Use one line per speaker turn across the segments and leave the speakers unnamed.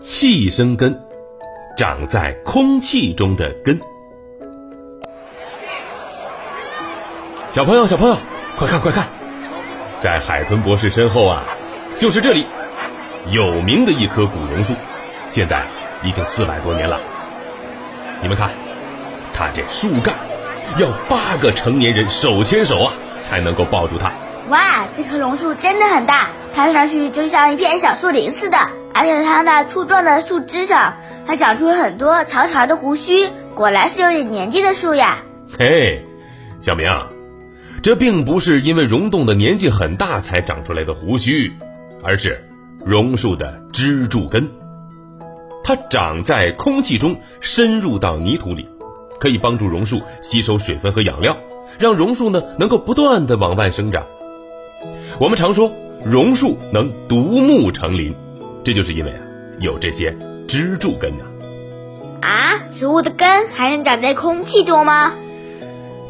气生根，长在空气中的根。小朋友，小朋友，快看快看，在海豚博士身后啊，就是这里有名的一棵古榕树，现在已经四百多年了。你们看，它这树干要八个成年人手牵手啊，才能够抱住它。
哇，这棵榕树真的很大，看上去就像一片小树林似的。而且它那粗壮的树枝上还长出很多长长的胡须，果然是有点年纪的树呀。
嘿，小明，这并不是因为溶洞的年纪很大才长出来的胡须，而是榕树的支柱根。它长在空气中，深入到泥土里，可以帮助榕树吸收水分和养料，让榕树呢能够不断的往外生长。我们常说榕树能独木成林，这就是因为啊有这些支柱根呢。
啊，植物的根还能长在空气中吗？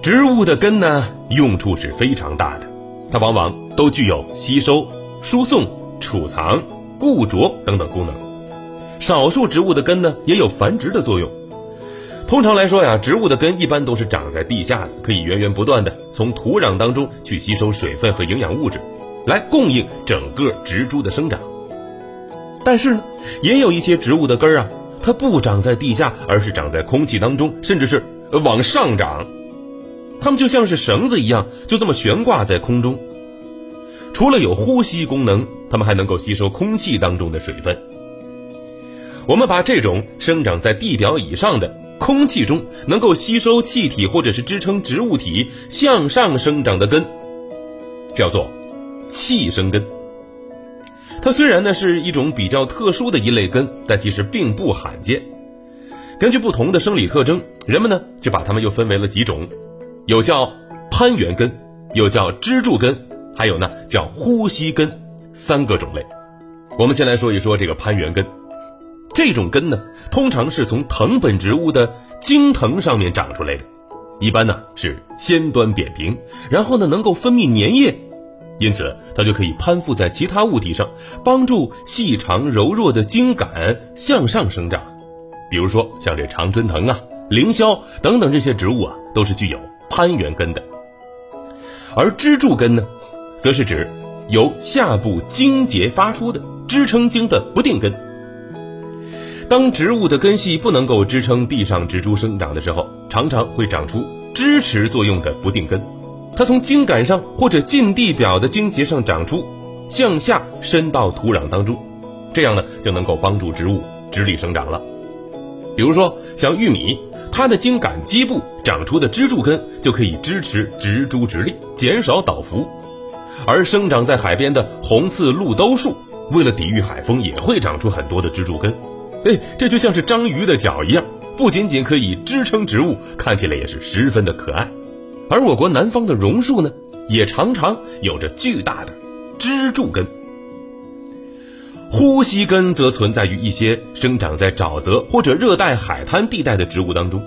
植物的根呢，用处是非常大的，它往往都具有吸收、输送、储藏、固着等等功能。少数植物的根呢，也有繁殖的作用。通常来说呀，植物的根一般都是长在地下的，可以源源不断的从土壤当中去吸收水分和营养物质。来供应整个植株的生长，但是呢，也有一些植物的根儿啊，它不长在地下，而是长在空气当中，甚至是往上长。它们就像是绳子一样，就这么悬挂在空中。除了有呼吸功能，它们还能够吸收空气当中的水分。我们把这种生长在地表以上的空气中，能够吸收气体或者是支撑植物体向上生长的根，叫做。气生根，它虽然呢是一种比较特殊的一类根，但其实并不罕见。根据不同的生理特征，人们呢就把它们又分为了几种，有叫攀援根，有叫支柱根，还有呢叫呼吸根，三个种类。我们先来说一说这个攀援根，这种根呢通常是从藤本植物的茎藤上面长出来的，一般呢是先端扁平，然后呢能够分泌粘液。因此，它就可以攀附在其他物体上，帮助细长柔弱的茎秆向上生长。比如说，像这常春藤啊、凌霄等等这些植物啊，都是具有攀援根的。而支柱根呢，则是指由下部茎节发出的支撑茎的不定根。当植物的根系不能够支撑地上植株生长的时候，常常会长出支持作用的不定根。它从茎秆上或者近地表的茎节上长出，向下伸到土壤当中，这样呢就能够帮助植物直立生长了。比如说像玉米，它的茎秆基部长出的支柱根就可以支持植株直立，减少倒伏。而生长在海边的红刺鹿兜树，为了抵御海风，也会长出很多的支柱根。哎，这就像是章鱼的脚一样，不仅仅可以支撑植物，看起来也是十分的可爱。而我国南方的榕树呢，也常常有着巨大的支柱根。呼吸根则存在于一些生长在沼泽或者热带海滩地带的植物当中。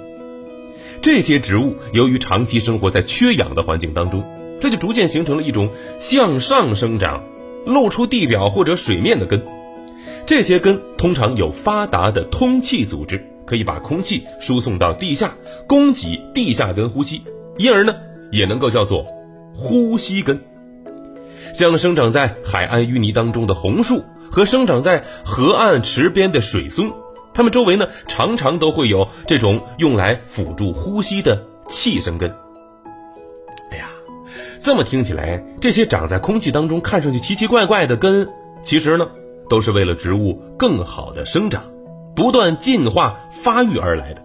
这些植物由于长期生活在缺氧的环境当中，这就逐渐形成了一种向上生长、露出地表或者水面的根。这些根通常有发达的通气组织，可以把空气输送到地下，供给地下根呼吸。因而呢，也能够叫做呼吸根。像生长在海岸淤泥当中的红树和生长在河岸池边的水松，它们周围呢常常都会有这种用来辅助呼吸的气生根。哎呀，这么听起来，这些长在空气当中看上去奇奇怪怪的根，其实呢都是为了植物更好的生长、不断进化发育而来的。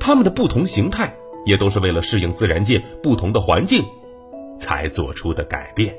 它们的不同形态。也都是为了适应自然界不同的环境，才做出的改变。